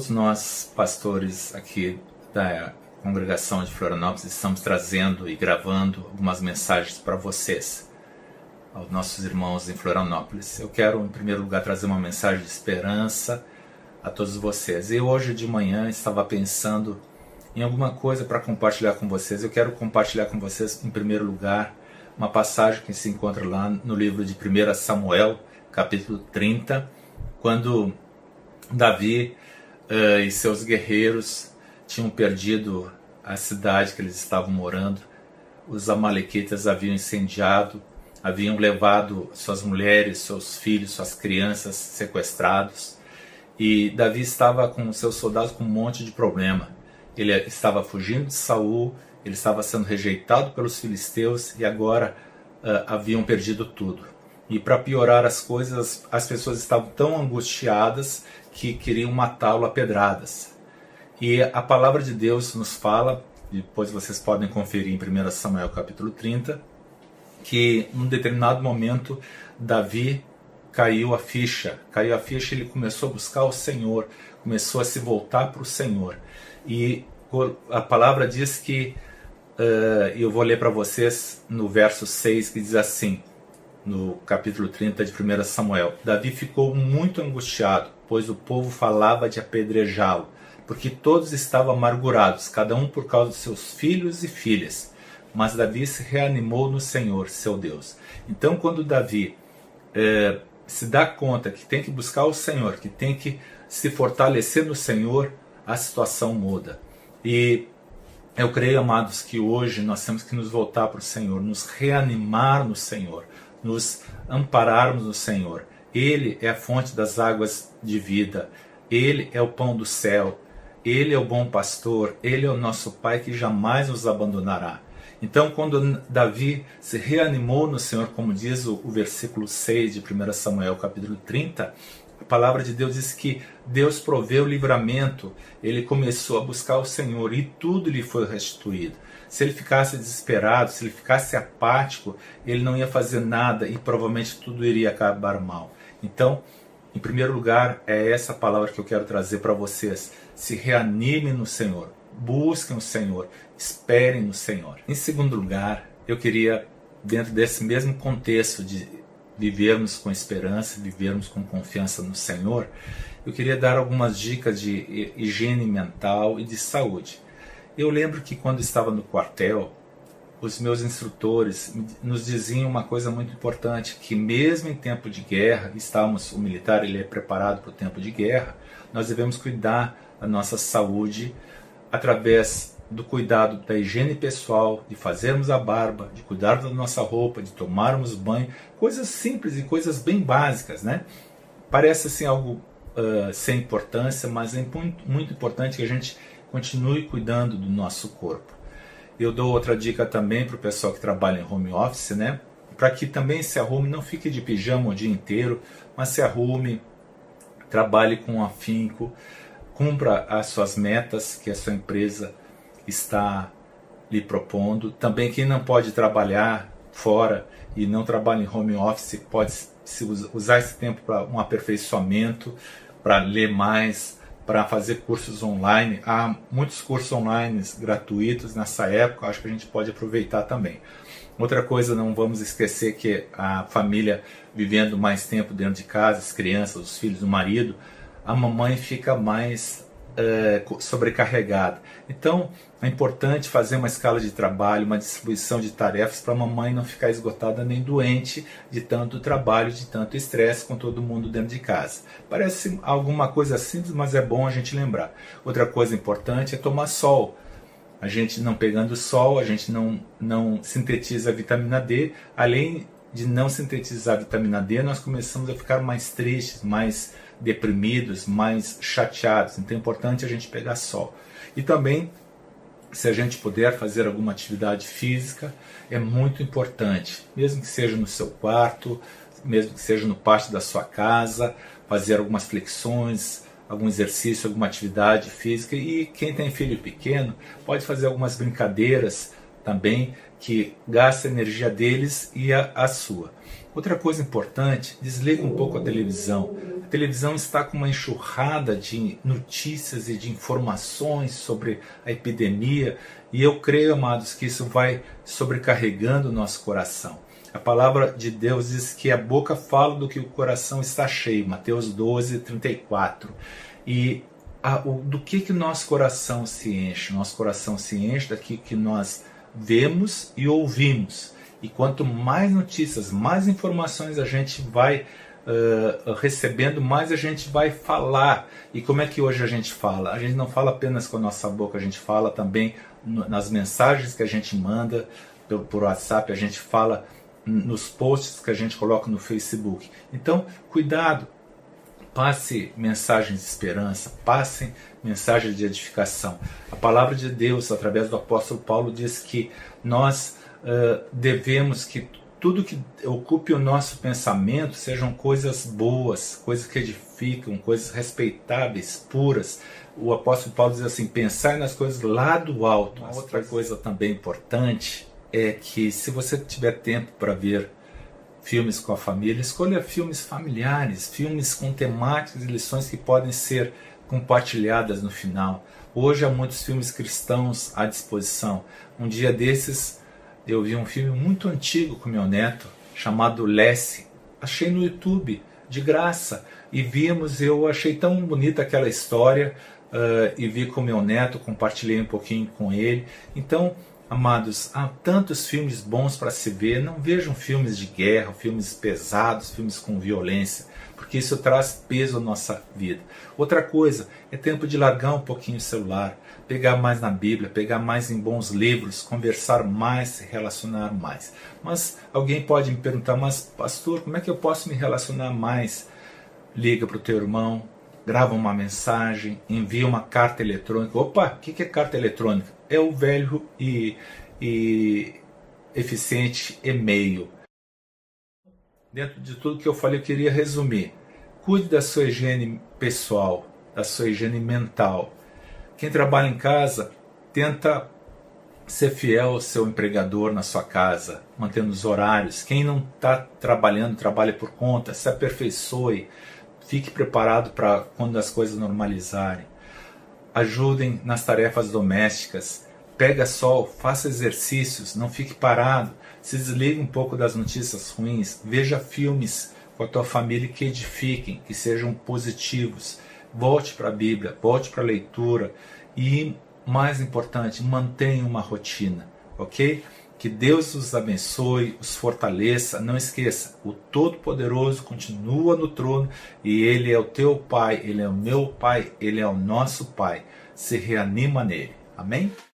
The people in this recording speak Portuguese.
Todos nós, pastores aqui da congregação de Florianópolis, estamos trazendo e gravando algumas mensagens para vocês, aos nossos irmãos em Florianópolis. Eu quero, em primeiro lugar, trazer uma mensagem de esperança a todos vocês. E hoje de manhã estava pensando em alguma coisa para compartilhar com vocês. Eu quero compartilhar com vocês, em primeiro lugar, uma passagem que se encontra lá no livro de 1 Samuel, capítulo 30, quando Davi uh, e seus guerreiros tinham perdido a cidade que eles estavam morando. Os amalequitas haviam incendiado, haviam levado suas mulheres, seus filhos, suas crianças sequestrados. E Davi estava com seus soldados com um monte de problema. Ele estava fugindo de Saul, ele estava sendo rejeitado pelos filisteus e agora uh, haviam perdido tudo. E para piorar as coisas, as pessoas estavam tão angustiadas que queriam matá-lo a pedradas. E a palavra de Deus nos fala, depois vocês podem conferir em 1 Samuel capítulo 30, que num determinado momento Davi caiu a ficha, caiu a ficha ele começou a buscar o Senhor, começou a se voltar para o Senhor. E a palavra diz que, uh, eu vou ler para vocês no verso 6, que diz assim: no capítulo 30 de 1 Samuel. Davi ficou muito angustiado, pois o povo falava de apedrejá-lo, porque todos estavam amargurados, cada um por causa de seus filhos e filhas. Mas Davi se reanimou no Senhor, seu Deus. Então, quando Davi é, se dá conta que tem que buscar o Senhor, que tem que se fortalecer no Senhor, a situação muda. E eu creio, amados, que hoje nós temos que nos voltar para o Senhor, nos reanimar no Senhor, nos ampararmos no Senhor. Ele é a fonte das águas de vida, ele é o pão do céu, ele é o bom pastor, ele é o nosso Pai que jamais nos abandonará. Então, quando Davi se reanimou no Senhor, como diz o, o versículo 6 de 1 Samuel, capítulo 30, a palavra de Deus diz que Deus proveu o livramento, ele começou a buscar o Senhor e tudo lhe foi restituído. Se ele ficasse desesperado, se ele ficasse apático, ele não ia fazer nada e provavelmente tudo iria acabar mal. Então, em primeiro lugar, é essa palavra que eu quero trazer para vocês. Se reanimem no Senhor, busquem o Senhor, esperem no Senhor. Em segundo lugar, eu queria, dentro desse mesmo contexto de vivermos com esperança, vivermos com confiança no Senhor, eu queria dar algumas dicas de higiene mental e de saúde. Eu lembro que quando estava no quartel, os meus instrutores nos diziam uma coisa muito importante, que mesmo em tempo de guerra, estamos, o militar ele é preparado para o tempo de guerra, nós devemos cuidar da nossa saúde através do cuidado da higiene pessoal, de fazermos a barba, de cuidar da nossa roupa, de tomarmos banho, coisas simples e coisas bem básicas, né? Parece assim algo uh, sem importância, mas é muito, muito importante que a gente continue cuidando do nosso corpo. Eu dou outra dica também para o pessoal que trabalha em home office, né? Para que também se arrume, não fique de pijama o dia inteiro, mas se arrume, trabalhe com afinco, cumpra as suas metas que a sua empresa está lhe propondo. Também quem não pode trabalhar fora e não trabalha em home office pode usar esse tempo para um aperfeiçoamento, para ler mais, para fazer cursos online. Há muitos cursos online gratuitos nessa época, acho que a gente pode aproveitar também. Outra coisa, não vamos esquecer que a família vivendo mais tempo dentro de casa, as crianças, os filhos, o marido, a mamãe fica mais é, sobrecarregada. Então é importante fazer uma escala de trabalho, uma distribuição de tarefas para a mamãe não ficar esgotada nem doente de tanto trabalho, de tanto estresse com todo mundo dentro de casa. Parece alguma coisa simples, mas é bom a gente lembrar. Outra coisa importante é tomar sol. A gente não pegando sol, a gente não, não sintetiza a vitamina D. Além de não sintetizar a vitamina D, nós começamos a ficar mais tristes, mais deprimidos, mais chateados. Então é importante a gente pegar sol. E também, se a gente puder fazer alguma atividade física, é muito importante, mesmo que seja no seu quarto, mesmo que seja no pátio da sua casa, fazer algumas flexões, algum exercício, alguma atividade física. E quem tem filho pequeno pode fazer algumas brincadeiras também que gasta a energia deles e a, a sua. Outra coisa importante, desliga um pouco a televisão. Televisão está com uma enxurrada de notícias e de informações sobre a epidemia, e eu creio, amados, que isso vai sobrecarregando o nosso coração. A palavra de Deus diz que a boca fala do que o coração está cheio, Mateus 12, 34. E a, o, do que que nosso coração se enche? Nosso coração se enche daquilo que nós vemos e ouvimos. E quanto mais notícias, mais informações a gente vai uh, recebendo, mais a gente vai falar. E como é que hoje a gente fala? A gente não fala apenas com a nossa boca, a gente fala também nas mensagens que a gente manda por, por WhatsApp, a gente fala nos posts que a gente coloca no Facebook. Então, cuidado, passe mensagens de esperança, passem mensagens de edificação. A palavra de Deus, através do apóstolo Paulo, diz que nós uh, devemos que tudo que ocupe o nosso pensamento sejam coisas boas, coisas que edificam, coisas respeitáveis, puras. O apóstolo Paulo diz assim: pensar nas coisas lá do alto. Uma outra coisa também importante é que se você tiver tempo para ver filmes com a família, escolha filmes familiares, filmes com temáticas e lições que podem ser compartilhadas no final. Hoje há muitos filmes cristãos à disposição. Um dia desses eu vi um filme muito antigo com meu neto, chamado Lessie. Achei no YouTube, de graça. E vimos, eu achei tão bonita aquela história, uh, e vi com meu neto, compartilhei um pouquinho com ele. Então, Amados, há tantos filmes bons para se ver. Não vejam filmes de guerra, filmes pesados, filmes com violência, porque isso traz peso à nossa vida. Outra coisa, é tempo de largar um pouquinho o celular, pegar mais na Bíblia, pegar mais em bons livros, conversar mais, se relacionar mais. Mas alguém pode me perguntar, mas pastor, como é que eu posso me relacionar mais? Liga para o teu irmão, grava uma mensagem, envia uma carta eletrônica. Opa, o que é carta eletrônica? É o velho e, e eficiente e-mail. Dentro de tudo que eu falei, eu queria resumir. Cuide da sua higiene pessoal, da sua higiene mental. Quem trabalha em casa, tenta ser fiel ao seu empregador na sua casa, mantendo os horários. Quem não está trabalhando, trabalha por conta, se aperfeiçoe Fique preparado para quando as coisas normalizarem. Ajudem nas tarefas domésticas. Pega sol, faça exercícios, não fique parado. Se desligue um pouco das notícias ruins. Veja filmes com a tua família que edifiquem, que sejam positivos. Volte para a Bíblia, volte para a leitura e, mais importante, mantenha uma rotina, ok? Que Deus os abençoe, os fortaleça. Não esqueça, o Todo-Poderoso continua no trono e Ele é o teu Pai, Ele é o meu Pai, Ele é o nosso Pai. Se reanima nele. Amém?